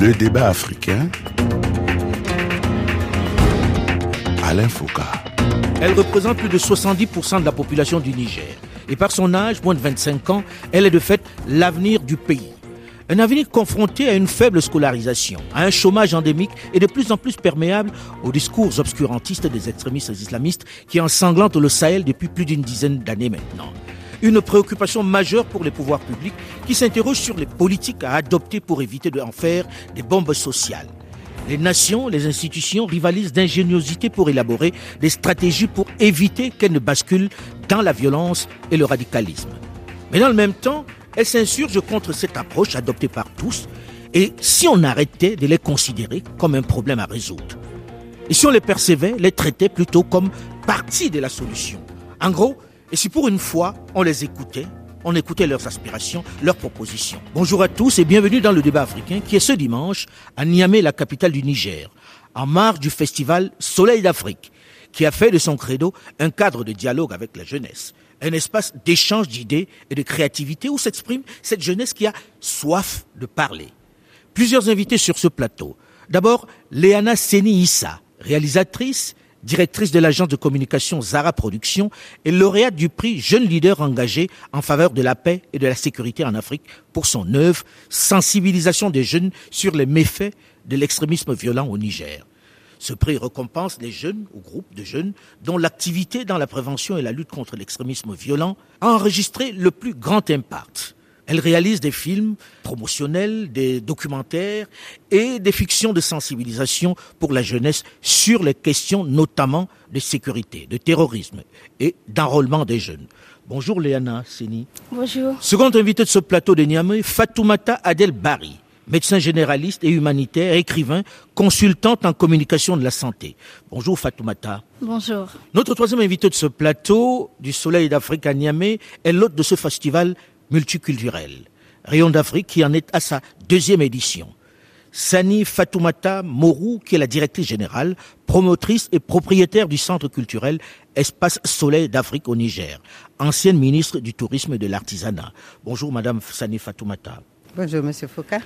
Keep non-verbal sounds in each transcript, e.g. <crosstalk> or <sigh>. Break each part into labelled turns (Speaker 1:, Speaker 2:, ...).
Speaker 1: Le débat africain. Alain Foucault.
Speaker 2: Elle représente plus de 70% de la population du Niger. Et par son âge, moins de 25 ans, elle est de fait l'avenir du pays. Un avenir confronté à une faible scolarisation, à un chômage endémique et de plus en plus perméable aux discours obscurantistes des extrémistes islamistes qui ensanglantent le Sahel depuis plus d'une dizaine d'années maintenant. Une préoccupation majeure pour les pouvoirs publics qui s'interrogent sur les politiques à adopter pour éviter d'en faire des bombes sociales. Les nations, les institutions rivalisent d'ingéniosité pour élaborer des stratégies pour éviter qu'elles ne basculent dans la violence et le radicalisme. Mais dans le même temps, elles s'insurgent contre cette approche adoptée par tous et si on arrêtait de les considérer comme un problème à résoudre? Et si on les percevait, les traitait plutôt comme partie de la solution? En gros, et si pour une fois on les écoutait, on écoutait leurs aspirations, leurs propositions. Bonjour à tous et bienvenue dans le débat africain qui est ce dimanche à Niamey, la capitale du Niger, en marge du festival Soleil d'Afrique, qui a fait de son credo un cadre de dialogue avec la jeunesse, un espace d'échange d'idées et de créativité où s'exprime cette jeunesse qui a soif de parler. Plusieurs invités sur ce plateau. D'abord, Léana Seni Issa, réalisatrice, directrice de l'agence de communication Zara Productions et lauréate du prix Jeune leader engagé en faveur de la paix et de la sécurité en Afrique pour son œuvre Sensibilisation des jeunes sur les méfaits de l'extrémisme violent au Niger. Ce prix récompense les jeunes ou groupes de jeunes dont l'activité dans la prévention et la lutte contre l'extrémisme violent a enregistré le plus grand impact. Elle réalise des films promotionnels, des documentaires et des fictions de sensibilisation pour la jeunesse sur les questions notamment de sécurité, de terrorisme et d'enrôlement des jeunes. Bonjour Léana Seni.
Speaker 3: Bonjour.
Speaker 2: Second invité de ce plateau de Niamey, Fatoumata Adel Bari, médecin généraliste et humanitaire, écrivain, consultante en communication de la santé. Bonjour Fatoumata.
Speaker 3: Bonjour.
Speaker 2: Notre troisième invité de ce plateau du Soleil d'Afrique à Niamey est l'hôte de ce festival multiculturel. Rayon d'Afrique qui en est à sa deuxième édition. Sani Fatoumata Morou, qui est la directrice générale, promotrice et propriétaire du centre culturel Espace Soleil d'Afrique au Niger, ancienne ministre du Tourisme et de l'Artisanat. Bonjour Madame Sani Fatoumata.
Speaker 4: Bonjour Monsieur Foucault.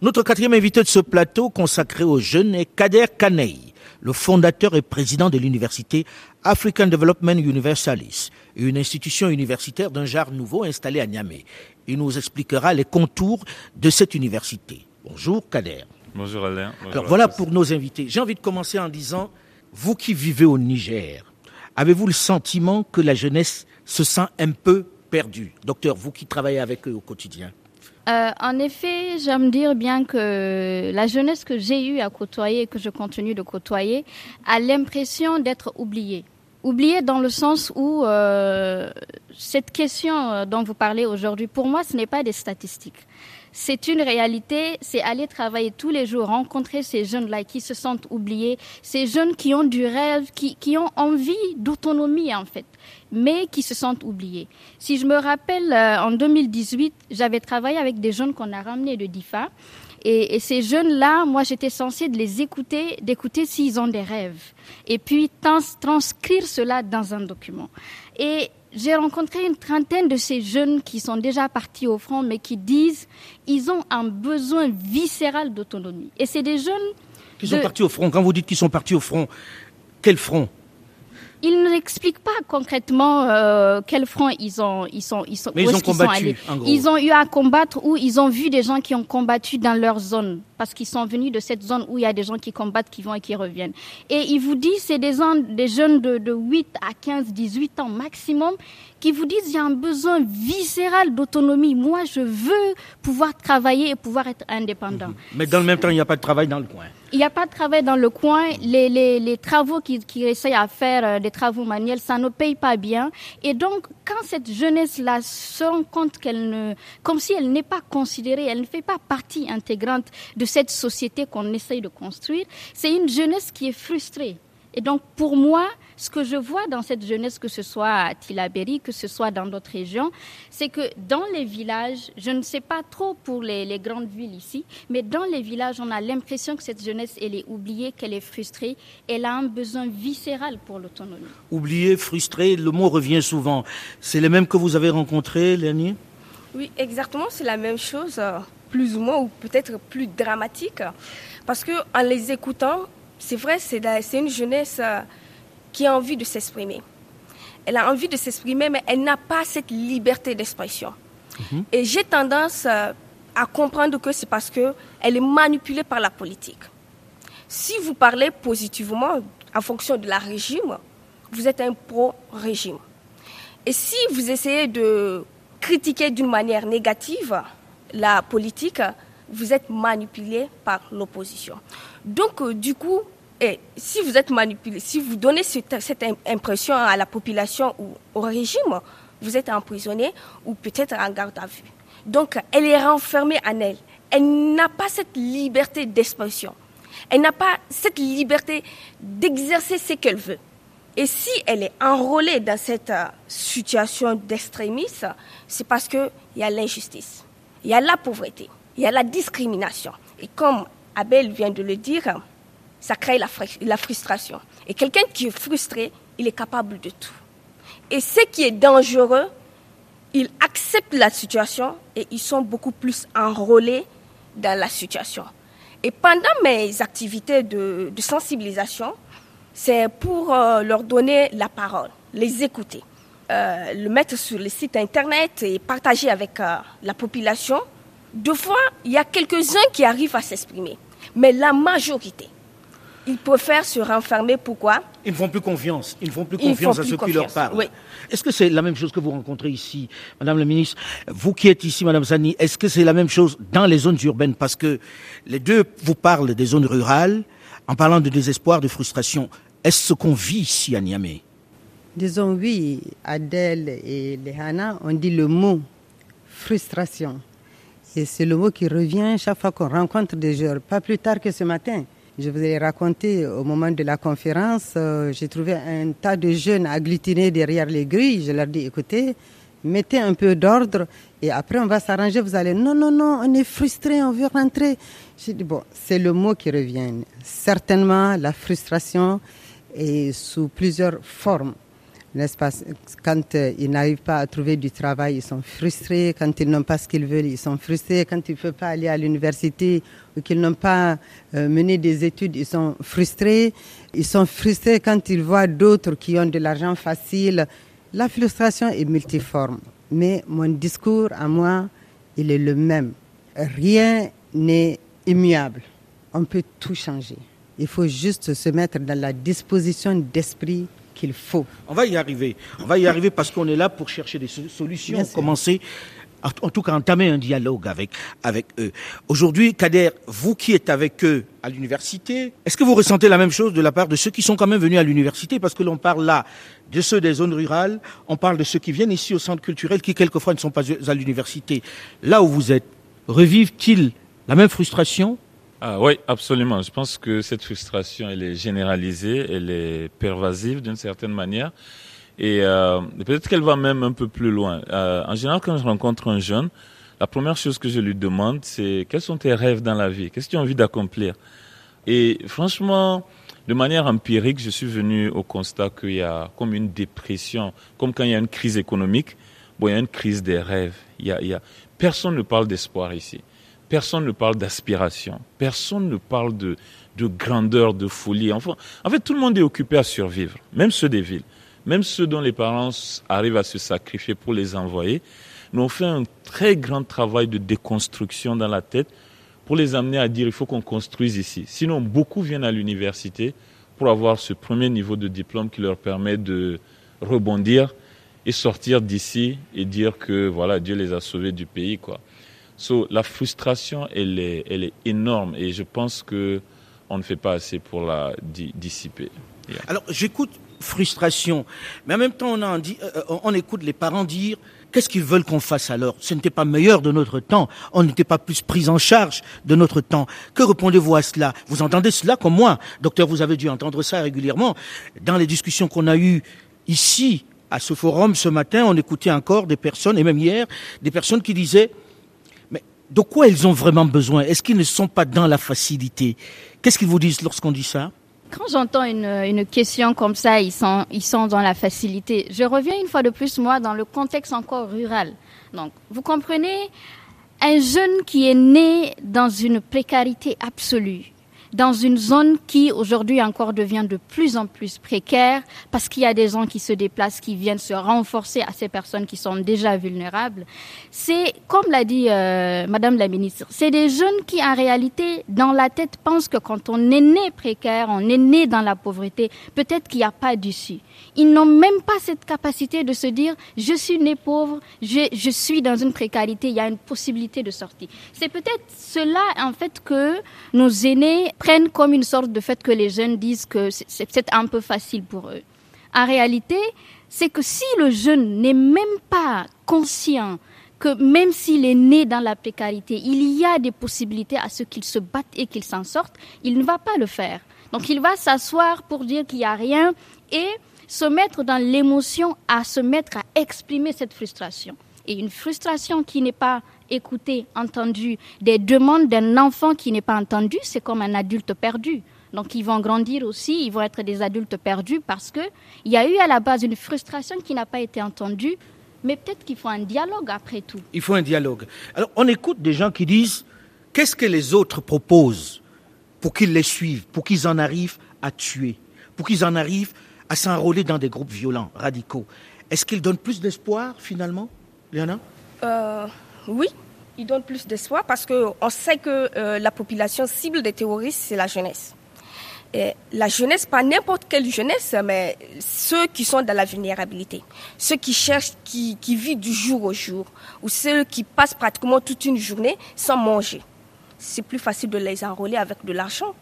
Speaker 2: Notre quatrième invité de ce plateau consacré aux jeunes est Kader Kanei, le fondateur et président de l'université African Development Universalis, une institution universitaire d'un genre nouveau installée à Niamey. Il nous expliquera les contours de cette université. Bonjour Kader.
Speaker 5: Bonjour Alain.
Speaker 2: Alors voilà pour nos invités. J'ai envie de commencer en disant, vous qui vivez au Niger, avez-vous le sentiment que la jeunesse se sent un peu perdue? Docteur, vous qui travaillez avec eux au quotidien.
Speaker 3: Euh, en effet, j'aime dire bien que la jeunesse que j'ai eu à côtoyer et que je continue de côtoyer a l'impression d'être oubliée. Oubliée dans le sens où euh, cette question euh, dont vous parlez aujourd'hui, pour moi, ce n'est pas des statistiques. C'est une réalité, c'est aller travailler tous les jours, rencontrer ces jeunes-là qui se sentent oubliés, ces jeunes qui ont du rêve, qui, qui ont envie d'autonomie en fait, mais qui se sentent oubliés. Si je me rappelle, euh, en 2018, j'avais travaillé avec des jeunes qu'on a ramenés de DIFA. Et, et ces jeunes-là, moi, j'étais censée de les écouter, d'écouter s'ils ont des rêves. Et puis, trans transcrire cela dans un document. Et j'ai rencontré une trentaine de ces jeunes qui sont déjà partis au front, mais qui disent ils ont un besoin viscéral d'autonomie. Et c'est des jeunes
Speaker 2: qui sont partis au front. Quand vous dites qu'ils sont partis au front, quel front?
Speaker 3: Ils n'expliquent pas concrètement euh, quel front ils ont, ils sont, ils sont,
Speaker 2: Mais
Speaker 3: où
Speaker 2: ils ont
Speaker 3: est-ce qu'ils sont
Speaker 2: combattu,
Speaker 3: allés. Ils ont eu à combattre ou ils ont vu des gens qui ont combattu dans leur zone parce qu'ils sont venus de cette zone où il y a des gens qui combattent, qui vont et qui reviennent. Et ils vous disent, c'est des, jeunes de, de 8 à 15, 18 ans maximum qui vous disent, il y a un besoin viscéral d'autonomie. Moi, je veux pouvoir travailler et pouvoir être indépendant.
Speaker 2: Mais dans le même temps, il n'y a pas de travail dans le coin.
Speaker 3: Il n'y a pas de travail dans le coin. Les, les, les travaux qu'ils qu'ils essayent à faire, euh, des travaux manuels, ça ne paye pas bien. Et donc, quand cette jeunesse-là se rend compte qu'elle ne, comme si elle n'est pas considérée, elle ne fait pas partie intégrante de cette société qu'on essaye de construire, c'est une jeunesse qui est frustrée. Et donc, pour moi, ce que je vois dans cette jeunesse, que ce soit à Tilaberi, que ce soit dans d'autres régions, c'est que dans les villages, je ne sais pas trop pour les, les grandes villes ici, mais dans les villages, on a l'impression que cette jeunesse, elle est oubliée, qu'elle est frustrée, elle a un besoin viscéral pour l'autonomie.
Speaker 2: Oublié, frustré, le mot revient souvent. C'est les mêmes que vous avez rencontrés, Léonie?
Speaker 6: Oui, exactement, c'est la même chose.
Speaker 4: Plus ou moins, ou peut-être plus dramatiques, parce que en les écoutant, c'est vrai, c'est une jeunesse euh, qui a envie de s'exprimer. Elle a envie de s'exprimer, mais elle n'a pas cette liberté d'expression. Mhm. Et j'ai tendance euh, à comprendre que c'est parce qu'elle est manipulée par la politique. Si vous parlez positivement en fonction de la régime, vous êtes un pro-régime. Et si vous essayez de critiquer d'une manière négative la politique, vous êtes manipulé par l'opposition. Donc, euh, du coup, et si vous êtes manipulé, si vous donnez cette, cette, impression à la population ou au régime, vous êtes emprisonné ou peut-être en garde à vue. Donc, elle est renfermée en elle. Elle n'a pas cette liberté d'expression. Elle n'a pas cette liberté d'exercer ce qu'elle veut. Et si elle est enrôlée dans cette euh, situation d'extrémisme, c'est parce qu'il y a l'injustice, il y a la pauvreté, il y a la discrimination. Et comme Abel vient de le dire, ça crée la, frustration. Et quelqu'un qui est frustré, il est capable de tout. Et ce qui est dangereux, ils acceptent la situation et ils sont beaucoup plus enrôlés dans la situation. Et pendant mes activités de, sensibilisation, c'est pour euh, leur donner la parole, les écouter, euh, le mettre sur le site internet et partager avec euh, la population. Deux fois, il y a quelques-uns qui arrivent à s'exprimer, mais la majorité, ils préfèrent se renfermer. Pourquoi?
Speaker 2: Ils ne font plus confiance. Ils ne font plus confiance à ceux qui leur parlent. Est-ce que c'est la même chose que vous rencontrez ici, Madame la Ministre? Vous qui êtes ici, Madame Zani, est-ce que c'est la même chose dans les zones urbaines? Parce que les deux vous parlent des zones rurales en parlant de désespoir, de frustration. Est-ce ce qu'on vit ici à Niamey?
Speaker 5: Disons oui, Adèle et Lehana ont dit le mot frustration. Et c'est le mot qui revient chaque fois qu'on rencontre des gens. Pas plus tard que ce matin, je vous ai raconté au moment de la conférence, euh, j'ai trouvé un tas de jeunes agglutinés derrière les grilles. Je leur dis, écoutez, mettez un peu d'ordre et après on va s'arranger. Vous allez, non, non, non, on est frustré, on veut rentrer. J'ai dit, bon, c'est le mot qui revient. Certainement, la frustration est sous plusieurs formes n'est-ce pas Quand euh, ils n'arrivent pas à trouver du travail, ils sont frustrés. Quand ils n'ont pas ce qu'ils veulent, ils sont frustrés. Quand ils ne peuvent pas aller à l'université ou qu'ils n'ont pas euh, mené des études, ils sont frustrés. Ils sont frustrés quand ils voient d'autres qui ont de l'argent facile. La frustration est multiforme. Mais mon discours à moi, il est le même. Rien n'est immuable. On peut tout changer. Il faut juste se mettre dans la disposition d'esprit qu'il faut.
Speaker 2: On va y arriver. On va y arriver parce qu'on est là pour chercher des solutions, commencer en tout cas entamer un dialogue avec, avec eux. Aujourd'hui, Kader, vous qui êtes avec eux à l'université, est-ce que vous ressentez la même chose de la part de ceux qui sont quand même venus à l'université? Parce que l'on parle là de ceux des zones rurales, on parle de ceux qui viennent ici au centre culturel, qui quelquefois ne sont pas à l'université. Là où vous êtes, revivent-ils la même frustration
Speaker 6: ah, oui, absolument. Je pense que cette frustration, elle est généralisée, elle est pervasive d'une certaine manière. Et euh, peut-être qu'elle va même un peu plus loin. Euh, en général, quand je rencontre un jeune, la première chose que je lui demande, c'est quels sont tes rêves dans la vie? Qu'est-ce que tu as envie d'accomplir? Et franchement, de manière empirique, je suis venu au constat qu'il y a comme une dépression, comme quand il y a une crise économique, bon, il y a une crise des rêves. Il y a, il y a... Personne ne parle d'espoir ici. Personne ne parle d'aspiration. Personne ne parle de, de grandeur, de folie. Enfin, en fait, tout le monde est occupé à survivre, même ceux des villes. Même ceux dont les parents arrivent à se sacrifier pour les envoyer. Nous, on fait un très grand travail de déconstruction dans la tête pour les amener à dire il faut qu'on construise ici. Sinon, beaucoup viennent à l'université pour avoir ce premier niveau de diplôme qui leur permet de rebondir et sortir d'ici et dire que voilà, Dieu les a sauvés du pays, la frustration, elle est, elle est énorme et je pense que on ne fait pas assez pour la dissiper.
Speaker 2: Alors, j'écoute frustration, mais en même temps, on, euh, euh, on écoute les parents dire Qu'est-ce qu'ils veulent qu'on fasse alors? Ce n'était pas meilleur de notre temps. On n'était pas plus pris en charge de notre temps. Que répondez-vous à cela? Vous entendez cela comme moi? Docteur, vous avez dû entendre ça régulièrement. Dans les discussions qu'on a eues ici, à ce forum, ce matin, on écoutait encore des personnes, et même hier, des personnes qui disaient de quoi ils ont vraiment besoin? Est-ce qu'ils ne sont pas dans la facilité? Qu'est-ce qu'ils vous disent lorsqu'on dit ça?
Speaker 3: Quand j'entends une, question comme ça, ils sont, ils sont dans la facilité. Je reviens une fois de plus, moi, dans le contexte encore rural. Donc, vous comprenez, Un jeune qui est né dans une précarité absolue, dans une zone qui aujourd'hui encore devient de plus en plus précaire parce qu'il y a des gens qui se déplacent, qui viennent se renforcer à ces personnes qui sont déjà vulnérables. C'est, comme l'a dit euh, Madame la ministre, c'est des jeunes qui en réalité, dans la tête, pensent que quand on est né précaire, on est né dans la pauvreté, peut-être qu'il n'y a pas d'issue. Ils n'ont même pas cette capacité de se dire, je suis né pauvre, je, je suis dans une précarité, il y a une possibilité de sortie. C'est peut-être cela, en fait, que nos aînés prennent comme une sorte de fait que les jeunes disent que c'est un peu facile pour eux. En réalité, c'est que si le jeune n'est même pas conscient que même s'il est né dans la précarité, il y a des possibilités à ce qu'il se batte et qu'il s'en sorte, il ne va pas le faire. Donc il va s'asseoir pour dire qu'il n'y a rien et se mettre dans l'émotion à se mettre à exprimer cette frustration. Et une frustration qui n'est pas écoutée, entendue, des demandes d'un enfant qui n'est pas entendu, c'est comme un adulte perdu. Donc ils vont grandir aussi, ils vont être des adultes perdus parce que il y a eu à la base une frustration qui n'a pas été entendue, mais peut-être qu'il faut un dialogue après tout.
Speaker 2: Il faut un dialogue. Alors on écoute des gens qui disent qu'est-ce que les autres proposent pour qu'ils les suivent, pour qu'ils en arrivent à tuer, pour qu'ils en arrivent à s'enrôler dans des groupes violents, radicaux? Est-ce qu'ils donnent plus d'espoir finalement,
Speaker 4: Euh, oui, il donne plus d'espoir parce qu'on sait que euh, la population cible des terroristes, c'est la jeunesse. Et la jeunesse, pas n'importe quelle jeunesse, mais ceux qui sont dans la vulnérabilité, ceux qui cherchent, qui, qui vivent du jour au jour, ou ceux qui passent pratiquement toute une journée sans manger. C'est plus facile de les enrôler avec de l'argent.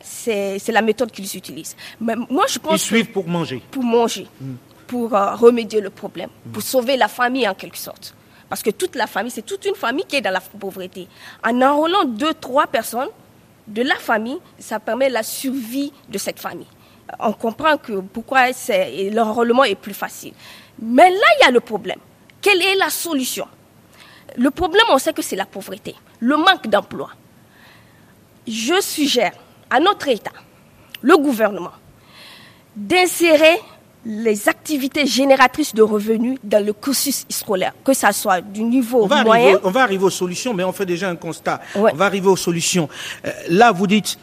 Speaker 4: C'est la méthode qu'ils utilisent. Mais moi, je pense
Speaker 2: Ils suivent pour manger.
Speaker 4: pour manger, pour euh, remédier le problème, pour sauver la famille en quelque sorte. Parce que toute la famille, c'est toute une famille qui est dans la pauvreté. En enrôlant deux, trois personnes de la famille, ça permet la survie de cette famille. Euh, On comprend que pourquoi l'enrôlement est plus facile. Mais là, il y a le problème. Quelle est la solution? Le problème, on sait que c'est la pauvreté, le manque d'emploi. Je suggère à notre État, le gouvernement, d'insérer les activités génératrices de revenus dans le cursus scolaire, que ça soit du niveau
Speaker 2: On va,
Speaker 4: moyen.
Speaker 2: arriver, on va arriver aux solutions, mais on fait déjà un constat.
Speaker 4: Ouais.
Speaker 2: On va arriver aux solutions. Euh, là, vous dites,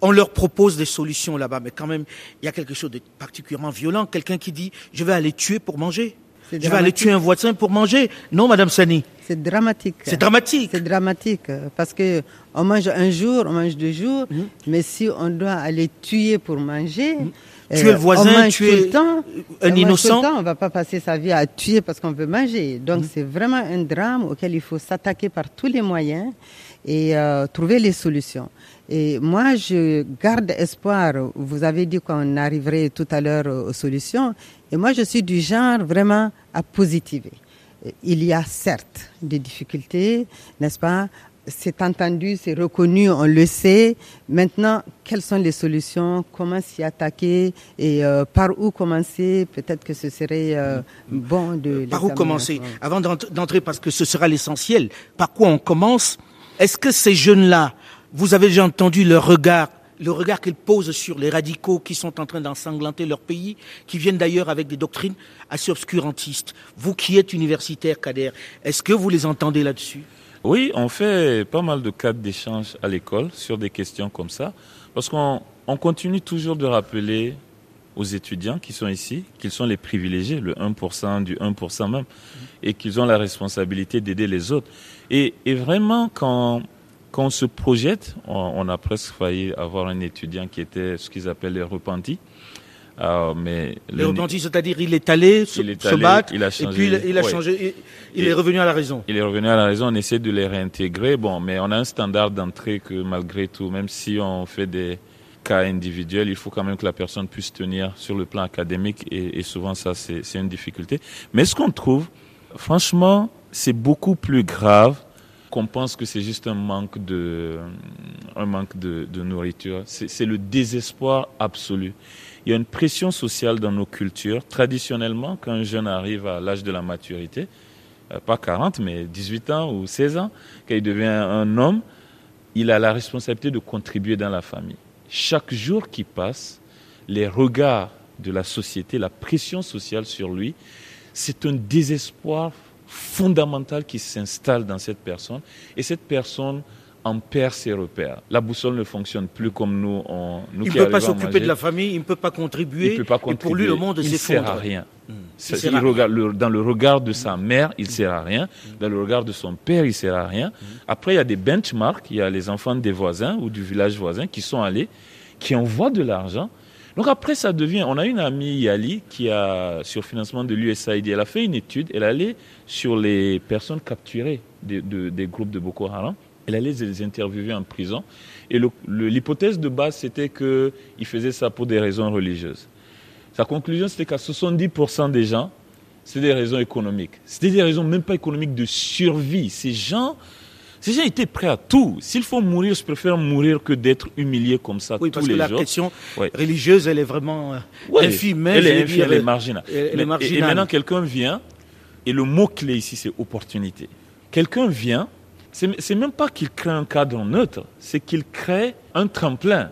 Speaker 2: on leur propose des solutions là-bas, mais quand même, il y a quelque chose de particulièrement violent. Quelqu'un qui dit, je vais aller tuer pour manger. Je vais aller tuer un voisin pour manger. Non, Madame Sani.
Speaker 5: C'est dramatique.
Speaker 2: C'est dramatique.
Speaker 5: C'est dramatique euh, parce que on mange un jour, on mange deux jours, mais si on doit aller tuer pour manger, euh,
Speaker 2: Tuer le voisin, tuer
Speaker 5: le temps,
Speaker 2: un
Speaker 5: on
Speaker 2: innocent.
Speaker 5: temps, on va pas passer sa vie à tuer parce qu'on veut manger. Donc c'est vraiment un drame auquel il faut s'attaquer par tous les moyens et euh, trouver les solutions. Et moi, je garde espoir. Vous avez dit qu'on arriverait tout à l'heure aux solutions. Et moi, je suis du genre vraiment à positiver. Il y a certes des difficultés, n'est-ce pas C'est entendu, c'est reconnu, on le sait. Maintenant, quelles sont les solutions? Comment s'y attaquer? Et euh, par où commencer? Peut-être que ce serait euh, bon de...
Speaker 2: Par où commencer? Avant d'ent- d'entrer, parce que ce sera l'essentiel, par quoi on commence? Est-ce que ces jeunes-là, vous avez déjà entendu leur regard le regard qu'ils posent sur les radicaux qui sont en train d'ensanglanter leur pays, qui viennent d'ailleurs avec des doctrines assez obscurantistes? Vous qui êtes universitaire, Kader, est-ce que vous les entendez là-dessus?
Speaker 6: Oui, on fait pas mal de cadres d'échange à l'école sur des questions comme ça, parce qu'on on continue toujours de rappeler aux étudiants qui sont ici qu'ils sont les privilégiés, le 1% du 1% même, et qu'ils ont la responsabilité d'aider les autres. Et, vraiment, quand, quand on se projette, on, on a presque failli avoir un étudiant qui était ce qu'ils appellent les repentis. Euh, mais le-
Speaker 2: repentis, c'est-à-dire il est allé se,
Speaker 6: Il est
Speaker 2: se
Speaker 6: allé,
Speaker 2: battre,
Speaker 6: il a
Speaker 2: et
Speaker 6: changé,
Speaker 2: puis il, il a
Speaker 6: ouais.
Speaker 2: changé, il, il
Speaker 6: Et-
Speaker 2: est revenu à la raison.
Speaker 6: Il est revenu à la raison, on essaie de les réintégrer. Bon, mais on a un standard d'entrée que malgré tout, même si on fait des cas individuels, il faut quand même que la personne puisse tenir sur le plan académique et, et souvent ça, c'est une difficulté. Mais ce qu'on trouve, franchement, c'est beaucoup plus grave qu'on pense que c'est juste un manque de, un manque de, de nourriture. C'est le désespoir absolu. Il y a une pression sociale dans nos cultures. Traditionnellement, quand un jeune arrive à l'âge de la maturité, euh, pas 40, mais 18 ans ou 16 ans, quand il devient un homme, il a la responsabilité de contribuer dans la famille. Chaque jour qui passe, les regards de la société, la pression sociale sur lui, c'est un désespoir fondamentale qui s'installe dans cette personne. Et cette personne en perd ses repères. La boussole ne fonctionne plus comme nous. On, nous
Speaker 2: il ne peut pas s'occuper de la famille, il ne peut pas contribuer.
Speaker 6: Il peut pas
Speaker 2: Et pour lui,
Speaker 6: contribuer.
Speaker 2: le monde
Speaker 6: il sert à
Speaker 2: s'effondre.
Speaker 6: rien.
Speaker 2: Hmm.
Speaker 6: Ça,
Speaker 2: Il sert
Speaker 6: il
Speaker 2: à rien.
Speaker 6: le- dans le regard de sa mère, il sert à rien. Dans le regard de son père, il sert à rien. Après, il y a des benchmarks. Il y a les enfants des voisins ou du village voisin qui sont allés, qui envoient de l'argent. Donc après, ça devient. On a une amie, Yali, qui a, sur financement de l'USAID, elle a fait une étude. Elle allait sur les personnes capturées de- de- des groupes de Boko Haram. Elle allait les interviewer en prison. Et l'hypothèse de base, c'était qu'ils faisaient ça pour des raisons religieuses. Sa conclusion, c'était qu'à 70% des gens, c'est des raisons économiques. C'était des raisons même pas économiques de survie. Ces gens, ces gens étaient prêts à tout. S'il faut mourir, je préfère mourir que d'être humilié comme ça
Speaker 2: Oui,
Speaker 6: tous
Speaker 2: parce que
Speaker 6: les
Speaker 2: la
Speaker 6: jours.
Speaker 2: question
Speaker 6: Ouais.
Speaker 2: religieuse, elle est vraiment euh,
Speaker 6: Ouais,
Speaker 2: infime. hein,
Speaker 6: Elle est infime, elle est marginale.
Speaker 2: elle est
Speaker 6: Mais- et- maintenant, quelqu'un vient, et le mot-clé ici, c'est opportunité. Quelqu'un vient, c'est même pas qu'il crée un cadre neutre, c'est qu'il crée un tremplin.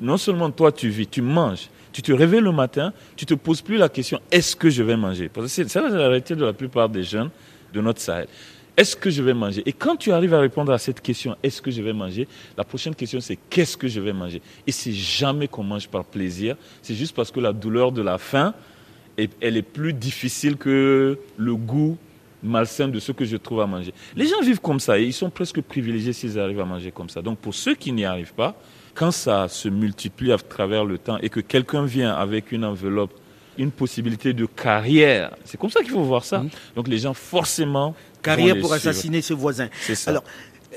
Speaker 6: Non seulement toi, tu vis, tu manges. Tu te réveilles le matin, tu te poses plus la question est-ce que je vais manger? Parce que c'est la réalité de la plupart des jeunes de notre Sahel. Est-ce que je vais manger? Et quand tu arrives à répondre à cette question, est-ce que je vais manger? La prochaine question, c'est qu'est-ce que je vais manger? Et c'est jamais qu'on mange par plaisir, c'est juste parce que la douleur de la faim, elle est plus difficile que le goût malsain de ce que je trouve à manger. Les gens vivent comme ça et ils sont presque privilégiés s'ils arrivent à manger comme ça. Donc pour ceux qui n'y arrivent pas, quand ça se multiplie à travers le temps et que quelqu'un vient avec une enveloppe, une possibilité de carrière, c'est comme ça qu'il faut voir ça. Donc les gens forcément
Speaker 2: Carrière pour
Speaker 6: suivre.
Speaker 2: assassiner ses voisins.
Speaker 6: C'est ça.
Speaker 2: Alors,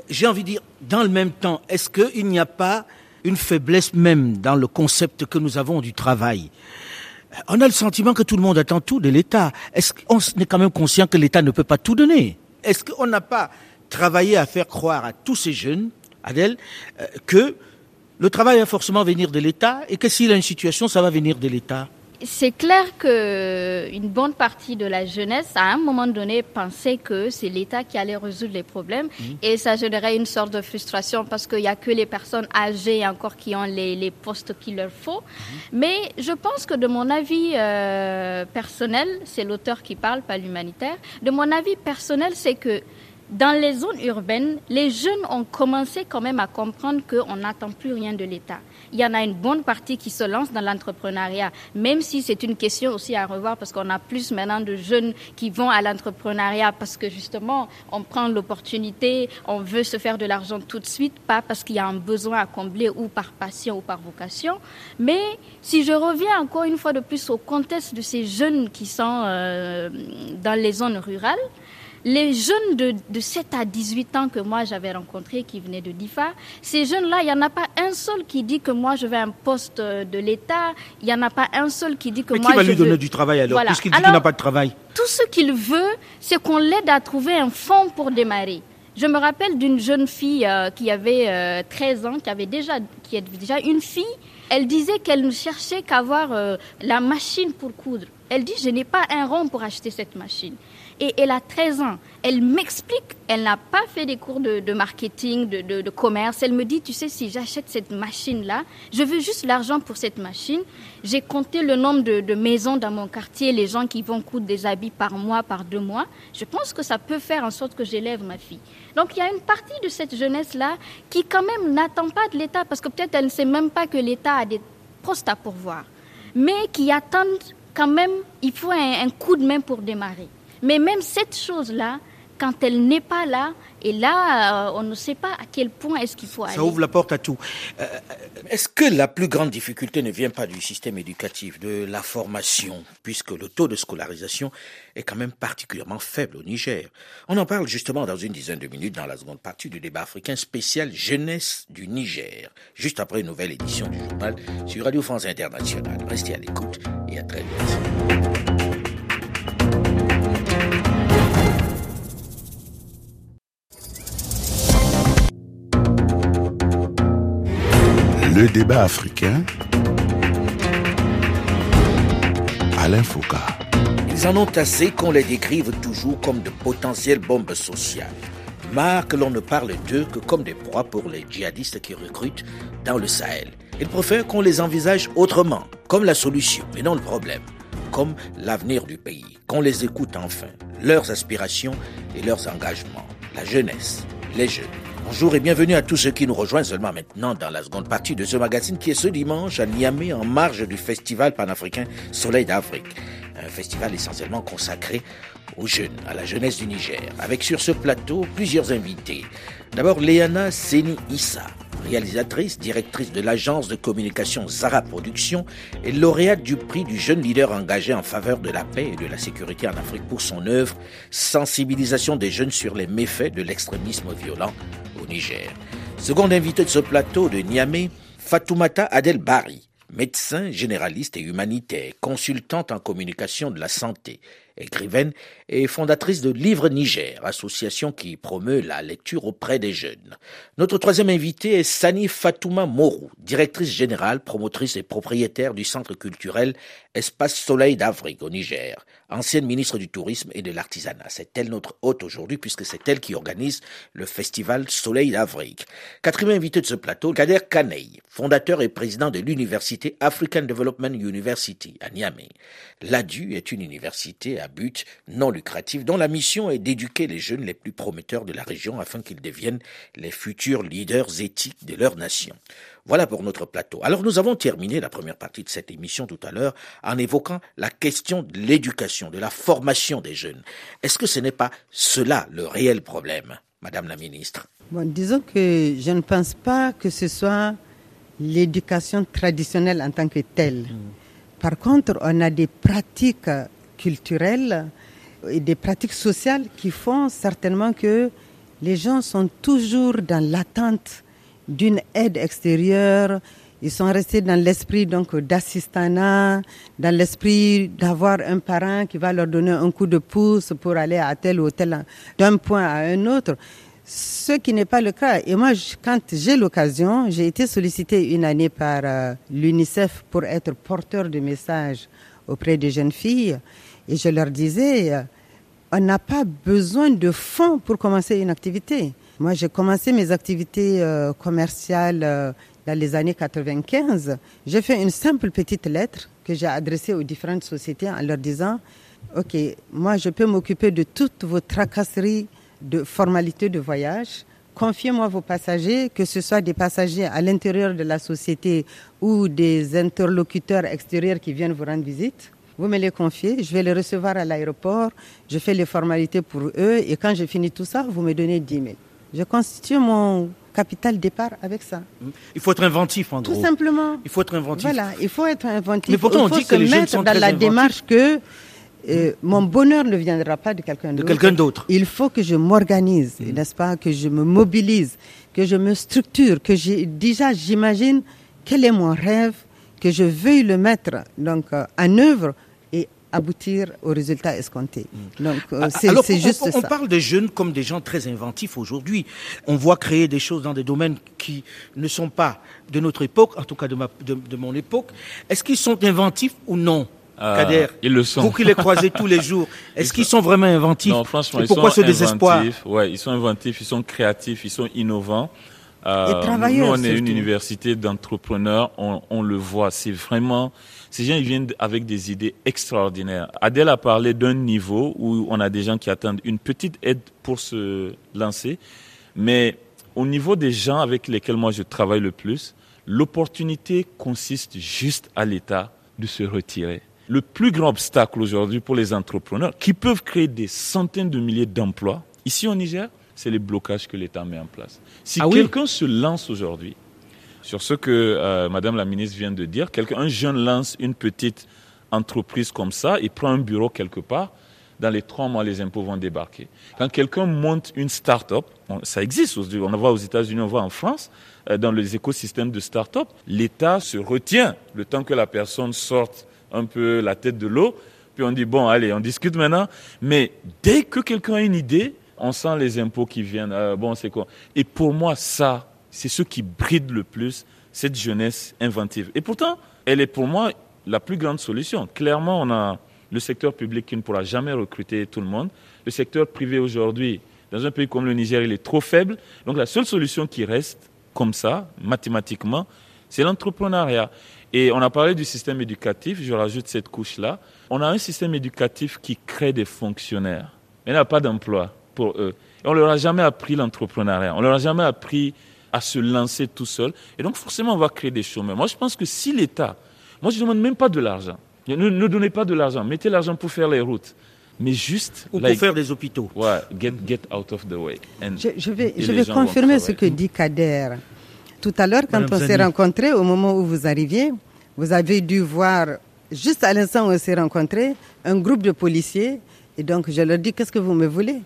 Speaker 2: j'ai envie de dire, dans le même temps, est-ce qu'il n'y a pas une faiblesse même dans le concept que nous avons du travail? On a le sentiment que tout le monde attend tout de l'État. Est-ce qu'on est quand même conscient que l'État ne peut pas tout donner? Est-ce qu'on n'a pas travaillé à faire croire à tous ces jeunes, Adèle, euh, que le travail va forcément venir de l'État et que s'il a une situation, ça va venir de l'État?
Speaker 3: C'est clair que une bonne partie de la jeunesse, à un moment donné, pensait que c'est l'État qui allait résoudre les problèmes. Et ça générait une sorte de frustration parce qu'il n'y a que les personnes âgées encore qui ont les, les postes qu'il leur faut. Mais je pense que de mon avis euh, personnel, c'est l'auteur qui parle, pas l'humanitaire, de mon avis personnel, c'est que dans les zones urbaines, les jeunes ont commencé quand même à comprendre qu'on n'attend plus rien de l'État. Il y en a une bonne partie qui se lance dans l'entrepreneuriat, même si c'est une question aussi à revoir parce qu'on a plus maintenant de jeunes qui vont à l'entrepreneuriat parce que justement, on prend l'opportunité, on veut se faire de l'argent tout de suite, pas parce qu'il y a un besoin à combler ou par passion ou par vocation. Mais si je reviens encore une fois de plus au contexte de ces jeunes qui sont euh, dans les zones rurales, les jeunes de, de 7 à 18 ans que moi j'avais rencontrés qui venaient de DIFA, ces jeunes-là, il n'y en a pas un seul qui dit que moi je veux un poste de l'État, il n'y en a pas un seul qui dit que
Speaker 2: Mais
Speaker 3: moi
Speaker 2: qui va
Speaker 3: je
Speaker 2: lui donner
Speaker 3: veux...
Speaker 2: du travail alors,
Speaker 3: Voilà.
Speaker 2: puisqu'il dit qu'il n'a pas de travail
Speaker 3: Tout ce qu'il veut, c'est qu'on l'aide à trouver un fonds pour démarrer. Je me rappelle d'une jeune fille euh, qui avait euh, 13 ans, qui avait déjà, qui est déjà une fille. Elle disait qu'elle ne cherchait qu'à avoir euh, la machine pour coudre. Elle dit, je n'ai pas un rond pour acheter cette machine. Et elle a 13 ans. Elle m'explique, elle n'a pas fait des cours de, marketing, de, commerce. Elle me dit, tu sais, si j'achète cette machine-là, je veux juste l'argent pour cette machine. J'ai compté le nombre de, maisons dans mon quartier, les gens qui vont coudre des habits par mois, par deux mois. Je pense que ça peut faire en sorte que j'élève ma fille. Donc il y a une partie de cette jeunesse-là qui quand même n'attend pas de l'État, parce que peut-être elle ne sait même pas que l'État a des postes à pourvoir, mais qui attendent quand même, il faut un coup de main pour démarrer. Mais même cette chose-là, quand elle n'est pas là, et là, euh, on ne sait pas à quel point est-ce qu'il faut aller.
Speaker 2: Ça ouvre la porte à tout. Euh, Est-ce que la plus grande difficulté ne vient pas du système éducatif, de la formation, puisque le taux de scolarisation est quand même particulièrement faible au Niger? On en parle justement dans une dizaine de minutes dans la seconde partie du débat africain spécial Jeunesse du Niger, juste après une nouvelle édition du journal sur Radio France Internationale. Restez à l'écoute et à très vite.
Speaker 1: Le débat africain. Alain Foucault.
Speaker 2: Ils en ont assez qu'on les décrive toujours comme de potentielles bombes sociales. Marre que l'on ne parle d'eux que comme des proies pour les djihadistes qui recrutent dans le Sahel. Ils préfèrent qu'on les envisage autrement, comme la solution et non le problème. comme l'avenir du pays. Qu'on les écoute enfin, leurs aspirations et leurs engagements. La jeunesse, les jeunes. Bonjour et bienvenue à tous ceux qui nous rejoignent seulement maintenant dans la seconde partie de ce magazine qui est ce dimanche à Niamey en marge du festival panafricain Soleil d'Afrique. Un festival essentiellement consacré aux jeunes, à la jeunesse du Niger, avec sur ce plateau plusieurs invités. D'abord Léana Seni Issa, réalisatrice, directrice de l'agence de communication Zara Productions et lauréate du prix du jeune leader engagé en faveur de la paix et de la sécurité en Afrique pour son œuvre Sensibilisation des jeunes sur les méfaits de l'extrémisme violent au Niger. Second invité de ce plateau de Niamey, Fatoumata Adel Bari, médecin généraliste et humanitaire, consultante en communication de la santé, écrivaine et fondatrice de Livre Niger, association qui promeut la lecture auprès des jeunes. Notre troisième invité est Sani Fatouma Morou, directrice générale, promotrice et propriétaire du centre culturel Espace Soleil d'Afrique au Niger, ancienne ministre du Tourisme et de l'Artisanat. C'est elle notre hôte aujourd'hui puisque c'est elle qui organise le festival Soleil d'Afrique. Quatrième invité de ce plateau, Kader Kanei, fondateur et président de l'université African Development University à Niamey. L'ADU est une université à but non lucratif dont la mission est d'éduquer les jeunes les plus prometteurs de la région afin qu'ils deviennent les futurs leaders éthiques de leur nation. Voilà pour notre plateau. Alors nous avons terminé la première partie de cette émission tout à l'heure en évoquant la question de l'éducation, de la formation des jeunes. Est-ce que ce n'est pas cela le réel problème, Madame la Ministre?
Speaker 5: Bon, disons que je ne pense pas que ce soit l'éducation traditionnelle en tant que telle. Par contre, on a des pratiques culturelles et des pratiques sociales qui font certainement que les gens sont toujours dans l'attente d'une aide extérieure. Ils sont restés dans l'esprit donc d'assistanat, dans l'esprit d'avoir un parent qui va leur donner un coup de pouce pour aller à tel ou tel d'un point à un autre. Ce qui n'est pas le cas. Et moi, quand j'ai l'occasion, j'ai été sollicité une année par euh, l'UNICEF pour être porteur de messages auprès des jeunes filles. Et je leur disais, euh, on n'a pas besoin de fonds pour commencer une activité. Moi, j'ai commencé mes activités euh, commerciales euh, dans les années 95. J'ai fait une simple petite lettre que j'ai adressée aux différentes sociétés en leur disant, OK, moi, je peux m'occuper de toutes vos tracasseries de formalités de voyage. Confiez-moi vos passagers, que ce soit des passagers à l'intérieur de la société ou des interlocuteurs extérieurs qui viennent vous rendre visite. Vous me les confiez, je vais les recevoir à l'aéroport, je fais les formalités pour eux et quand j'ai fini tout ça, vous me donnez 10 000. Je constitue mon capital départ avec ça.
Speaker 2: Il faut être inventif en
Speaker 5: Tout
Speaker 2: gros.
Speaker 5: simplement.
Speaker 2: Il faut être inventif.
Speaker 5: Voilà, il faut être inventif.
Speaker 2: Mais pourtant, on dit que les jeunes
Speaker 5: mettre
Speaker 2: sont
Speaker 5: dans
Speaker 2: très
Speaker 5: la
Speaker 2: inventifs.
Speaker 5: démarche que euh, mon bonheur ne viendra pas de quelqu'un
Speaker 2: De
Speaker 5: d'autre.
Speaker 2: quelqu'un d'autre.
Speaker 5: Il faut que je m'organise,
Speaker 2: Mm.
Speaker 5: n'est-ce pas, que je me mobilise, que je me structure, que j'ai déjà j'imagine quel est mon rêve, que je veuille le mettre donc euh, en œuvre aboutir au résultat escompté. Donc euh,
Speaker 2: Ah,
Speaker 5: c'est
Speaker 2: on-
Speaker 5: juste
Speaker 2: on, on
Speaker 5: ça.
Speaker 2: parle des jeunes comme des gens très inventifs aujourd'hui. On voit créer des choses dans des domaines qui ne sont pas de notre époque, en tout cas de, ma, de, de mon époque. Est-ce qu'ils sont inventifs ou non
Speaker 6: Ah,
Speaker 2: Kader,
Speaker 6: ils le sont.
Speaker 2: Vous qui les croisez tous les <laughs> jours, est-ce qu'ils sont vraiment inventifs
Speaker 6: Non, franchement,
Speaker 2: Et
Speaker 6: ils
Speaker 2: pourquoi
Speaker 6: sont
Speaker 2: ce désespoir.
Speaker 6: Ouais, ils sont inventifs, ils sont créatifs, ils sont innovants. Euh, Nous, on est une université d'entrepreneurs, on, on le voit. C'est vraiment, ces gens, ils viennent avec des idées extraordinaires. Adèle a parlé d'un niveau où on a des gens qui attendent une petite aide pour se lancer. Mais au niveau des gens avec lesquels moi je travaille le plus, l'opportunité consiste juste à l'État de se retirer. Le plus grand obstacle aujourd'hui pour les entrepreneurs qui peuvent créer des centaines de milliers d'emplois ici au Niger, c'est les blocages que l'État met en place. Si
Speaker 2: Ah oui
Speaker 6: quelqu'un se lance aujourd'hui sur ce que euh, Madame la ministre vient de dire, quelqu'un, un jeune lance une petite entreprise comme ça, il prend un bureau quelque part, dans les trois mois, les impôts vont débarquer. Quand quelqu'un monte une start-up, ça existe, aujourd'hui, on le voit aux États-Unis, on le voit en France, euh, dans les écosystèmes de start-up, l'État se retient le temps que la personne sorte un peu la tête de l'eau, puis on dit, bon, allez, on discute maintenant. Mais dès que quelqu'un a une idée, on sent les impôts qui viennent. Euh, bon, c'est quoi Et pour moi, ça, c'est ce qui bride le plus cette jeunesse inventive. Et pourtant, elle est pour moi la plus grande solution. Clairement, on a le secteur public qui ne pourra jamais recruter tout le monde. Le secteur privé aujourd'hui, dans un pays comme le Niger, il est trop faible. Donc la seule solution qui reste, comme ça, mathématiquement, C'est l'entrepreneuriat. Et on a parlé du système éducatif, je rajoute cette couche-là. On a un système éducatif qui crée des fonctionnaires, mais n'a pas d'emploi pour eux. Et on leur a jamais appris l'entrepreneuriat, on leur a jamais appris à se lancer tout seul. Et donc forcément, on va créer des chômeurs. Moi, je pense que si l'État, moi je ne demande même pas de l'argent, ne, ne donnez pas de l'argent, mettez l'argent pour faire les routes mais juste
Speaker 2: ou pour faire des hôpitaux.
Speaker 6: Ouais, get, get out of the way.
Speaker 5: je, je, vais, je vais confirmer ce que dit Kader. Tout à l'heure, quand on s'est rencontrés, au moment où vous arriviez, vous avez dû voir, juste à l'instant où on s'est rencontrés, un groupe de policiers. Et donc, je leur dis, qu'est-ce que vous me voulez?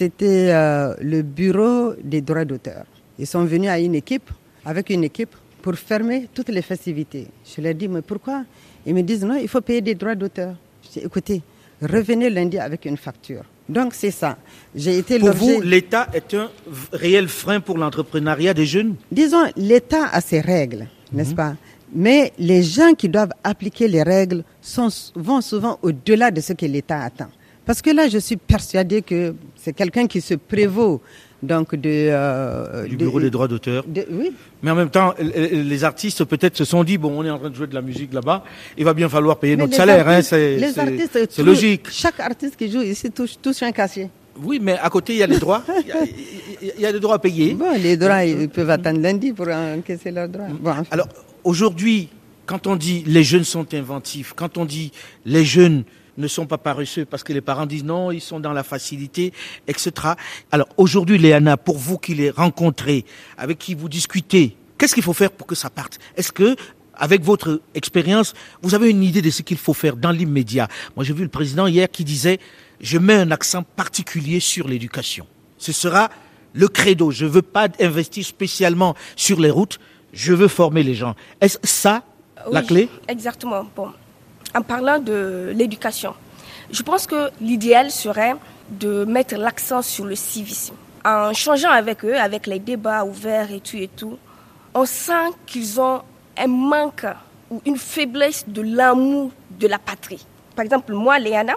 Speaker 5: C'était euh, le bureau des droits d'auteur. Ils sont venus à une équipe, avec une équipe, pour fermer toutes les festivités. Je leur dis, mais pourquoi? Ils me disent, non, il faut payer des droits d'auteur. Je dis, écoutez, revenez lundi avec une facture. Donc c'est ça.
Speaker 2: J'ai été Pour vous, l'État est un réel frein pour l'entrepreneuriat des jeunes?
Speaker 5: Disons, l'État a ses règles, n'est-ce mhm. pas? Mais les gens qui doivent appliquer les règles sont, vont souvent au-delà de ce que l'État attend. Parce que là, je suis persuadé que c'est quelqu'un qui se prévaut donc de
Speaker 2: euh, du bureau des droits d'auteur. Oui. Mais en même temps, les artistes peut-être se sont dit bon, on est en train de jouer de la musique là-bas, il va bien falloir payer notre salaire, hein, c'est c'est logique.
Speaker 5: Chaque artiste qui joue ici touche, touche un casier.
Speaker 2: Oui, mais à côté, il y a les droits. Il y, a, des droits à payer. <laughs>
Speaker 5: Bon, les droits, ils peuvent attendre lundi pour encaisser leurs droits. Bon,
Speaker 2: Alors, aujourd'hui, quand on dit les jeunes sont inventifs, quand on dit les jeunes ne sont pas paresseux parce que les parents disent non, ils sont dans la facilité, etc. Alors aujourd'hui, Léana, pour vous qui les rencontrez, avec qui vous discutez, qu'est-ce qu'il faut faire pour que ça parte? Est-ce que avec votre expérience, vous avez une idée de ce qu'il faut faire dans l'immédiat? Moi, j'ai vu le président hier qui disait je mets un accent particulier sur l'éducation. Ce sera le credo. Je ne veux pas investir spécialement sur les routes. Je veux former les gens. Est-ce ça la clé?
Speaker 4: Exactement. Bon, en parlant de l'éducation, je pense que l'idéal serait de mettre l'accent sur le civisme. En changeant avec eux, avec les débats ouverts et tout et tout, on sent qu'ils ont un manque ou une faiblesse de l'amour de la patrie. Par exemple, moi, Léana,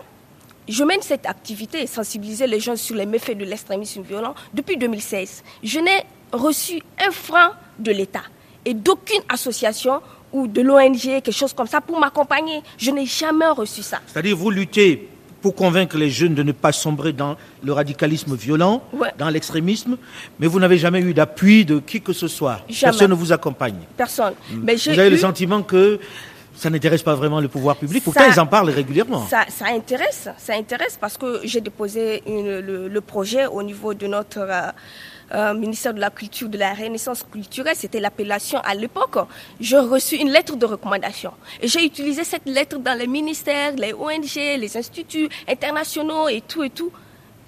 Speaker 4: je mène cette activité sensibiliser les gens sur les méfaits de l'extrémisme violent depuis 2016. Je n'ai reçu un franc de l'État et d'aucune association ou de l'ONG, quelque chose comme ça, pour m'accompagner. Je n'ai jamais reçu ça.
Speaker 2: C'est-à-dire, vous luttez pour convaincre les jeunes de ne pas sombrer dans le radicalisme violent, dans l'extrémisme, mais vous n'avez jamais eu d'appui de qui que ce soit. Personne ne vous accompagne.
Speaker 4: Personne.
Speaker 2: Hmm. Mais vous avez le sentiment que ça n'intéresse pas vraiment le pouvoir public. Pourtant, ils en parlent régulièrement.
Speaker 4: Ça, ça, intéresse, ça intéresse parce que j'ai déposé le, projet au niveau de notre euh, ministère de la Culture, de la Renaissance culturelle, c'était l'appellation à l'époque, j'ai reçu une lettre de recommandation. Et j'ai utilisé cette lettre dans les ministères, les ONG, les instituts internationaux et tout et tout.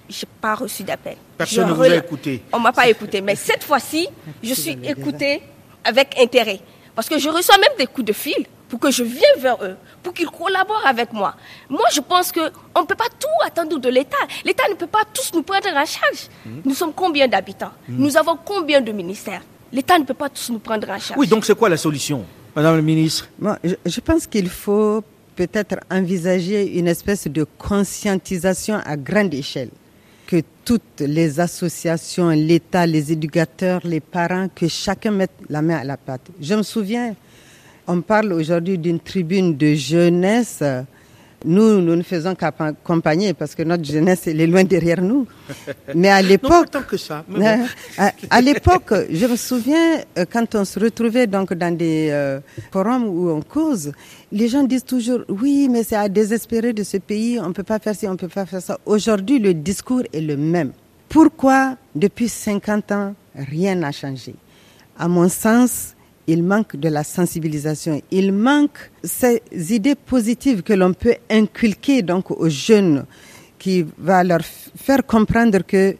Speaker 4: Je n'ai pas reçu d'appel.
Speaker 2: Personne ne vous a écouté.
Speaker 4: On m'a pas écouté. Mais cette fois-ci, je suis écoutée avec intérêt. Parce que je reçois même des coups de fil pour que je vienne vers eux, pour qu'ils collaborent avec moi. Moi, je pense qu'on ne peut pas tout attendre de l'État. L'État ne peut pas tous nous prendre en charge. Hmm. Nous sommes combien d'habitants? Hmm. Nous avons combien de ministères? L'État ne peut pas tous nous prendre en charge.
Speaker 2: Oui, donc c'est quoi la solution, Madame la Ministre?
Speaker 5: Moi, je pense qu'il faut peut-être envisager une espèce de conscientisation à grande échelle que toutes les associations, l'État, les éducateurs, les parents, que chacun mette la main à la pâte. Je me souviens, on parle aujourd'hui d'une tribune de jeunesse. Nous, nous ne faisons qu'accompagner parce que notre jeunesse, elle est loin derrière nous. <laughs>
Speaker 2: Mais à l'époque, que ça. <laughs>
Speaker 5: à, l'époque, je me souviens euh, quand on se retrouvait donc dans des euh, forums où on cause, les gens disent toujours oui, mais c'est à désespérer de ce pays, on peut pas faire ci, on peut pas faire ça. Aujourd'hui, le discours est le même. Pourquoi depuis 50 ans rien n'a changé? À mon sens, il manque de la sensibilisation, il manque ces idées positives que l'on peut inculquer donc aux jeunes qui va leur faire comprendre que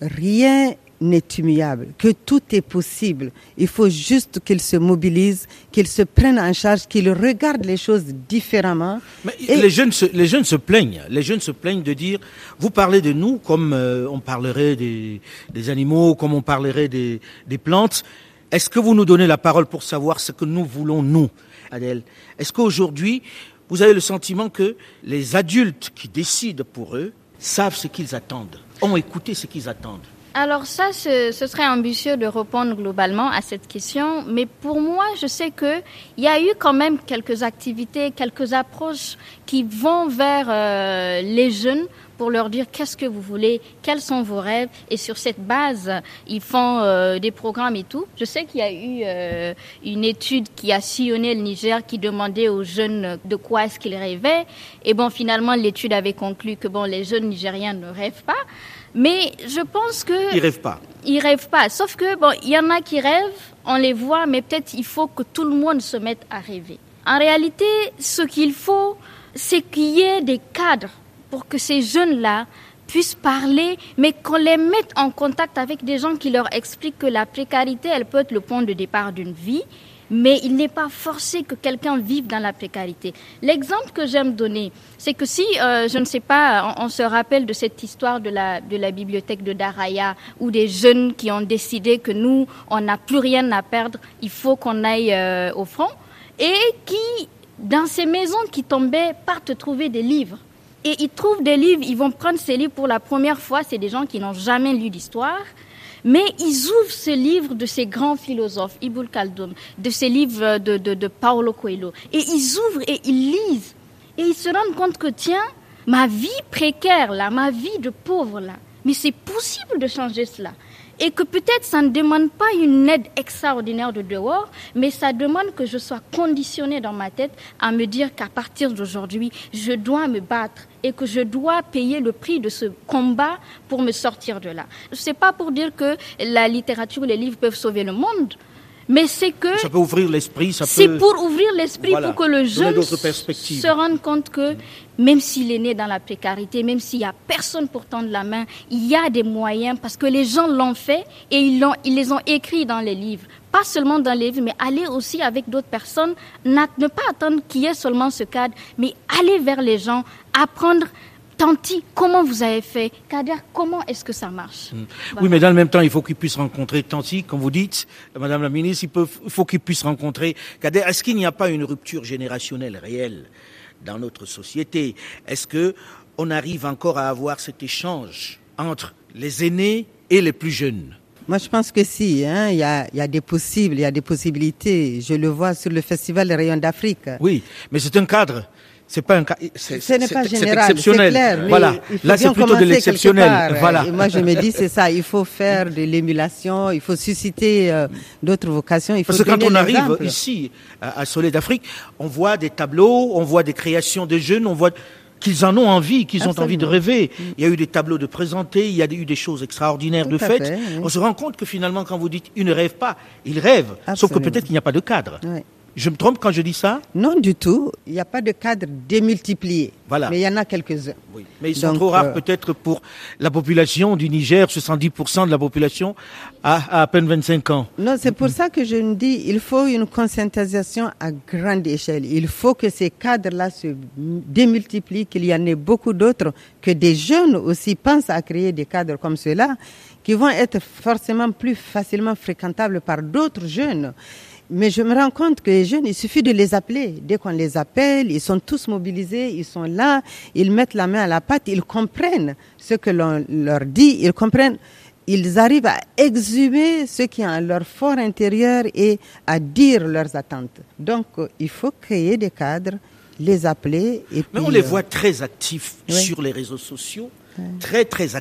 Speaker 5: rien n'est humiliable, que tout est possible. Il faut juste qu'ils se mobilisent, qu'ils se prennent en charge, qu'ils regardent les choses différemment.
Speaker 2: Mais les, jeunes se, les jeunes se plaignent. Les jeunes se plaignent de dire, vous parlez de nous comme euh, on parlerait des, des, animaux, comme on parlerait des, des plantes. Est-ce que vous nous donnez la parole pour savoir ce que nous voulons, nous, Adèle? Est-ce qu'aujourd'hui, vous avez le sentiment que les adultes qui décident pour eux savent ce qu'ils attendent, ont écouté ce qu'ils attendent?
Speaker 3: Alors ça, ce, serait ambitieux de répondre globalement à cette question, mais pour moi, je sais que il y a eu quand même quelques activités, quelques approches qui vont vers euh, les jeunes pour leur dire qu'est-ce que vous voulez, quels sont vos rêves, et sur cette base, ils font euh, des programmes et tout. Je sais qu'il y a eu euh, une étude qui a sillonné le Niger qui demandait aux jeunes de quoi est-ce qu'ils rêvaient, et bon, finalement, l'étude avait conclu que bon, les jeunes Nigériens ne rêvent pas. Mais je pense que
Speaker 2: ils rêvent pas.
Speaker 3: Ils rêvent pas. Sauf que bon, il y en a qui rêvent, on les voit, mais peut-être il faut que tout le monde se mette à rêver. En réalité, ce qu'il faut, c'est qu'il y ait des cadres pour que ces jeunes-là puissent parler, mais qu'on les mette en contact avec des gens qui leur expliquent que la précarité, elle peut être le point de départ d'une vie, mais il n'est pas forcé que quelqu'un vive dans la précarité. L'exemple que j'aime donner, c'est que si, euh, je ne sais pas, on, se rappelle de cette histoire de la, de la bibliothèque de Daraya, où des jeunes qui ont décidé que nous, on n'a plus rien à perdre, il faut qu'on aille euh, au front, et qui, dans ces maisons qui tombaient, partent trouver des livres. Et ils trouvent des livres, ils vont prendre ces livres pour la première fois, c'est des gens qui n'ont jamais lu d'histoire. Mais ils ouvrent ce livre de ces grands philosophes, Ibn Khaldun, de ces livres de, de, de Paulo Coelho. Et ils ouvrent et ils lisent. Et ils se rendent compte que, tiens, ma vie précaire, là, ma vie de pauvre, là, mais c'est possible de changer cela. Et que peut-être ça ne demande pas une aide extraordinaire de dehors, mais ça demande que je sois conditionné dans ma tête à me dire qu'à partir d'aujourd'hui, je dois me battre et que je dois payer le prix de ce combat pour me sortir de là. C'est pas pour dire que la littérature, les livres peuvent sauver le monde, mais c'est que
Speaker 2: ça peut ouvrir l'esprit, peut.
Speaker 3: C'est pour ouvrir l'esprit voilà, pour que le jeune se rende compte que même s'il est né dans la précarité, même s'il y a personne pour tendre la main, il y a des moyens parce que les gens l'ont fait et ils l'ont, ils les ont écrits dans les livres. Pas seulement dans les livres, mais aller aussi avec d'autres personnes, ne pas attendre qu'il y ait seulement ce cadre, mais aller vers les gens, apprendre Tanti, comment vous avez fait? Kader, comment est-ce que ça marche?
Speaker 2: Mmh. voilà. Oui, mais dans le même temps, il faut qu'il puisse rencontrer Tanti, comme vous dites, Madame la Ministre, il, peut, il faut qu'il puisse rencontrer Kader. Est-ce qu'il n'y a pas une rupture générationnelle réelle dans notre société? Est-ce que on arrive encore à avoir cet échange entre les aînés et les plus jeunes?
Speaker 5: Moi, je pense que si, hein, il y, a, y a des possibles, il y a des possibilités. Je le vois sur le festival Rayon d'Afrique.
Speaker 2: Oui, mais c'est un cadre c'est pas un cas, c'est,
Speaker 5: ce n'est pas général,
Speaker 2: exceptionnel.
Speaker 5: Clair,
Speaker 2: voilà. Là, c'est plutôt de l'exceptionnel. Voilà.
Speaker 5: Et moi, je me dis, c'est ça. Il faut faire de l'émulation. Il faut susciter euh, d'autres vocations. Il faut
Speaker 2: Parce que quand on arrive ici à, à Soleil d'Afrique, on voit des tableaux, on voit des créations de jeunes, on voit qu'ils en ont envie, qu'ils ont envie de rêver. Il y a eu des tableaux de présentés, il y a eu des choses extraordinaires
Speaker 5: Tout
Speaker 2: de
Speaker 5: fait, oui.
Speaker 2: On se rend compte que finalement, quand vous dites ils ne rêvent pas, ils rêvent. Sauf que peut-être qu'il n'y a pas de cadre.
Speaker 5: Ouais.
Speaker 2: Je me trompe quand je dis ça
Speaker 5: Non, du tout. Il n'y a pas de cadre démultiplié.
Speaker 2: Voilà.
Speaker 5: Mais il y en a quelques-uns.
Speaker 2: Oui. Mais ils sont
Speaker 5: Donc,
Speaker 2: trop rares
Speaker 5: euh,
Speaker 2: peut-être pour la population du Niger, 70% de la population a, a à peine 25 ans.
Speaker 5: Non, c'est pour ça que je me dis, il faut une conscientisation à grande échelle. Il faut que ces cadres-là se démultiplient, qu'il y en ait beaucoup d'autres, que des jeunes aussi pensent à créer des cadres comme ceux-là, qui vont être forcément plus facilement fréquentables par d'autres jeunes. Mais je me rends compte que les jeunes, il suffit de les appeler. Dès qu'on les appelle, ils sont tous mobilisés, ils sont là, ils mettent la main à la pâte, ils comprennent ce que l'on leur dit, ils comprennent, ils arrivent à exhumer ce qui est en leur fort intérieur et à dire leurs attentes. Donc, il faut créer des cadres, les appeler et
Speaker 2: Mais
Speaker 5: puis,
Speaker 2: on les
Speaker 5: euh,
Speaker 2: voit très actifs
Speaker 5: oui.
Speaker 2: sur les réseaux sociaux, très très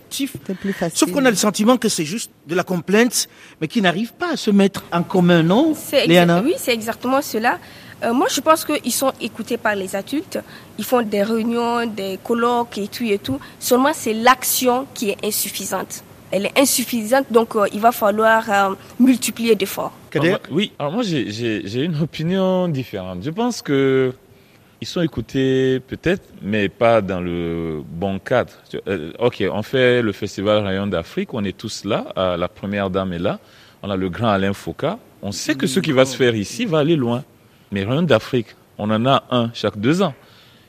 Speaker 5: plus facile.
Speaker 2: Sauf qu'on a le sentiment que c'est juste de la complainte, mais qui n'arrive pas à se mettre en commun, non Léana?
Speaker 4: Oui, c'est exactement cela. Euh, moi, je pense qu'ils sont écoutés par les adultes. Ils font des réunions, des colloques et tout et tout. Seulement, c'est l'action qui est insuffisante. Elle est insuffisante, donc euh, il va falloir euh, multiplier d'efforts.
Speaker 6: Moi- oui, alors moi j'ai une opinion différente. Je pense que ils sont écoutés peut-être, mais pas dans le bon cadre. Euh, ok, on fait le festival Rayon d'Afrique, on est tous là, euh, la première dame est là, on a le grand Alain Foucault. On sait que ce qui va se faire ici va aller loin. Mais Rayon d'Afrique, on en a un chaque deux ans.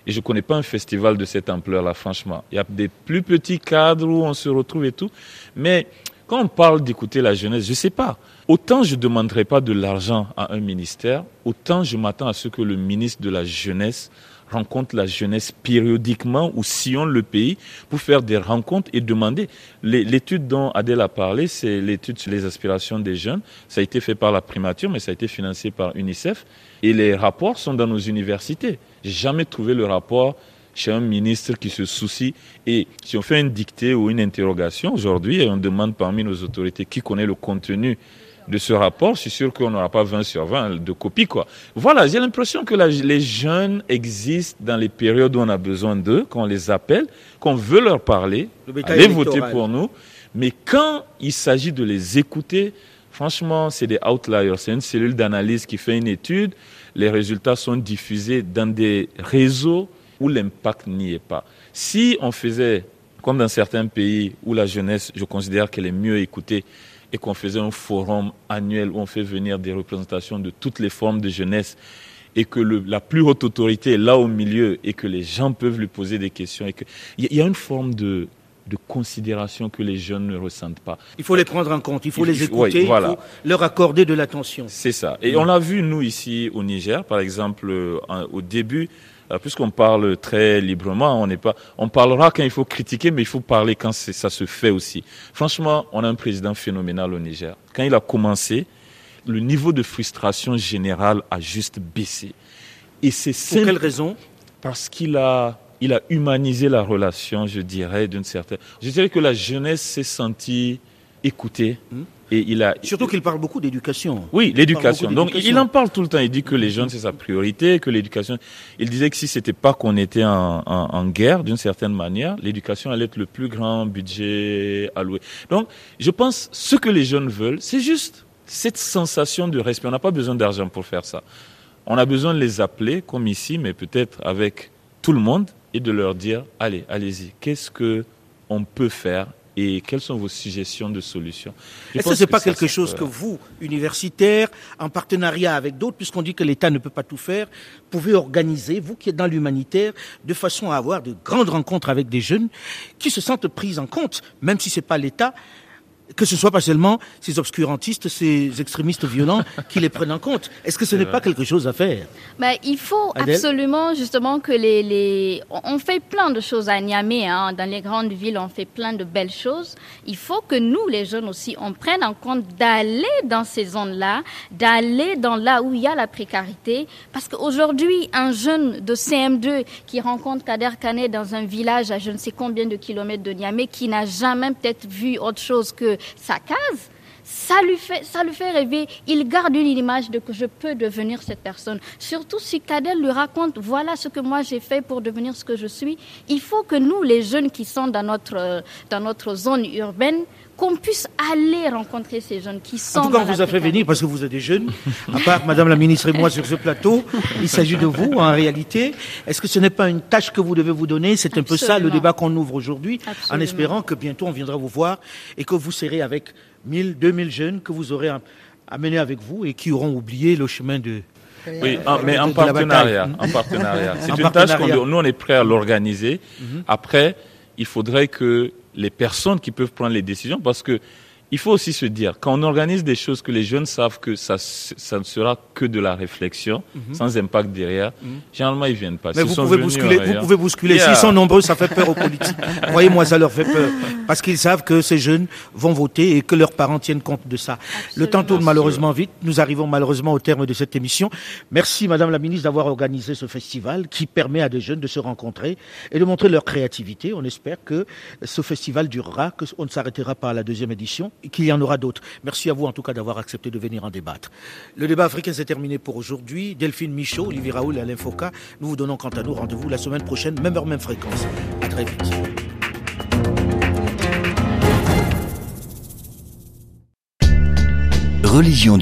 Speaker 6: Et je connais pas un festival de cette ampleur-là, franchement. Il y a des plus petits cadres où on se retrouve et tout. Mais quand on parle d'écouter la jeunesse, je sais pas. Autant je demanderai pas de l'argent à un ministère, autant je m'attends à ce que le ministre de la jeunesse rencontre la jeunesse périodiquement ou sillonne le pays pour faire des rencontres et demander. L'étude dont Adèle a parlé, c'est l'étude sur les aspirations des jeunes. Ça a été fait par la primature, mais ça a été financé par UNICEF. Et les rapports sont dans nos universités. J'ai jamais trouvé le rapport chez un ministre qui se soucie. Et si on fait une dictée ou une interrogation aujourd'hui et on demande parmi nos autorités qui connaît le contenu de ce rapport, je suis sûr qu'on n'aura pas 20 sur 20 de copies. Quoi. Voilà, j'ai l'impression que les jeunes existent dans les périodes où on a besoin d'eux, qu'on les appelle, qu'on veut leur parler, aller voter pour nous. Mais quand il s'agit de les écouter, franchement, c'est des outliers. C'est une cellule d'analyse qui fait une étude. Les résultats sont diffusés dans des réseaux où l'impact n'y est pas. Si on faisait, comme dans certains pays où la jeunesse, je considère qu'elle est mieux écoutée, et qu'on faisait un forum annuel où on fait venir des représentations de toutes les formes de jeunesse et que le, la plus haute autorité est là au milieu et que les gens peuvent lui poser des questions et il y a une forme de, de considération que les jeunes ne ressentent pas.
Speaker 2: Il faut les prendre en compte, il faut les écouter, il faut leur accorder de l'attention.
Speaker 6: C'est ça. Et on l'a vu, nous, ici au Niger, par exemple, euh, au début, puisqu'on parle très librement, on n'est pas, on parlera quand il faut critiquer, mais il faut parler quand ça se fait aussi. Franchement, on a un président phénoménal au Niger. Quand il a commencé, le niveau de frustration générale a juste baissé.
Speaker 2: Et c'est Pour quelle raison?
Speaker 6: Parce qu'il a, il a humanisé la relation, je dirais, d'une certaine. Je dirais que la jeunesse s'est sentie écoutée. Hmm.
Speaker 2: Et il a surtout qu'il parle beaucoup d'éducation.
Speaker 6: Oui, l'éducation. Donc il en parle tout le temps. Il dit que les jeunes c'est sa priorité, que l'éducation. Il disait que si c'était pas qu'on était en, en, en guerre d'une certaine manière, l'éducation allait être le plus grand budget alloué. Donc je pense ce que les jeunes veulent, c'est juste cette sensation de respect. On n'a pas besoin d'argent pour faire ça. On a besoin de les appeler comme ici, mais peut-être avec tout le monde et de leur dire allez, allez-y. Qu'est-ce que on peut faire et quelles sont vos suggestions de solutions
Speaker 2: Est-ce que ce n'est pas quelque chose que vous, universitaires, en partenariat avec d'autres, puisqu'on dit que l'État ne peut pas tout faire, pouvez organiser, vous qui êtes dans l'humanitaire, de façon à avoir de grandes rencontres avec des jeunes qui se sentent pris en compte, même si ce n'est pas l'État, que ce soit pas seulement ces obscurantistes, ces extrémistes violents qui les prennent en compte. Est-ce que ce n'est pas quelque chose à faire?
Speaker 3: Ben, Il faut absolument justement que les, les... On fait plein de choses à Niamey, hein. dans les grandes villes, on fait plein de belles choses. Il faut que nous, les jeunes aussi, on prenne en compte d'aller dans ces zones-là, d'aller dans là où il y a la précarité. Parce qu'aujourd'hui, un jeune de CM2 qui rencontre Kader Kane dans un village à je ne sais combien de kilomètres de Niamey, qui n'a jamais peut-être vu autre chose que sa case, ça lui fait, ça lui fait rêver. Il garde une image de que je peux devenir cette personne. Surtout si Kadel lui raconte, voilà ce que moi j'ai fait pour devenir ce que je suis. Il faut que nous, les jeunes qui sont dans notre, dans notre zone urbaine, qu'on puisse aller rencontrer ces jeunes qui sont. En
Speaker 2: tout cas, on vous a fait venir parce que vous êtes des jeunes. À part Madame la ministre et moi sur ce plateau, il s'agit de vous en réalité. Est-ce que ce n'est pas une tâche que vous devez vous donner? C'est un peu ça le débat qu'on ouvre aujourd'hui, en espérant que bientôt on viendra vous voir et que vous serez avec 1000, 2000 jeunes que vous aurez amenés avec vous et qui auront oublié le chemin de,
Speaker 6: oui, mais en partenariat, en <laughs> partenariat. C'est une tâche qu'on nous on est prêt à l'organiser. Mhm. Après, il faudrait que les personnes qui peuvent prendre les décisions parce que il faut aussi se dire, quand on organise des choses que les jeunes savent que ça, ça ne sera que de la réflexion, mhm. sans impact derrière, mhm. généralement ils viennent pas.
Speaker 2: Mais vous, pouvez bousculer, vous pouvez bousculer. S'ils sont nombreux, ça fait peur aux politiques. <laughs> Voyez-moi, ça leur fait peur. Parce qu'ils savent que ces jeunes vont voter et que leurs parents tiennent compte de ça. Le temps tourne malheureusement vite. Nous arrivons malheureusement au terme de cette émission. Merci Madame la Ministre d'avoir organisé ce festival qui permet à des jeunes de se rencontrer et de montrer leur créativité. On espère que ce festival durera, qu'on ne s'arrêtera pas à la deuxième édition qu'il y en aura d'autres. Merci à vous en tout cas d'avoir accepté de venir en débattre. Le débat africain s'est terminé pour aujourd'hui. Delphine Michaud, Olivier Raoul et Alain Foucault, nous vous donnons quant à nous rendez-vous la semaine prochaine, même heure, même fréquence. À très vite.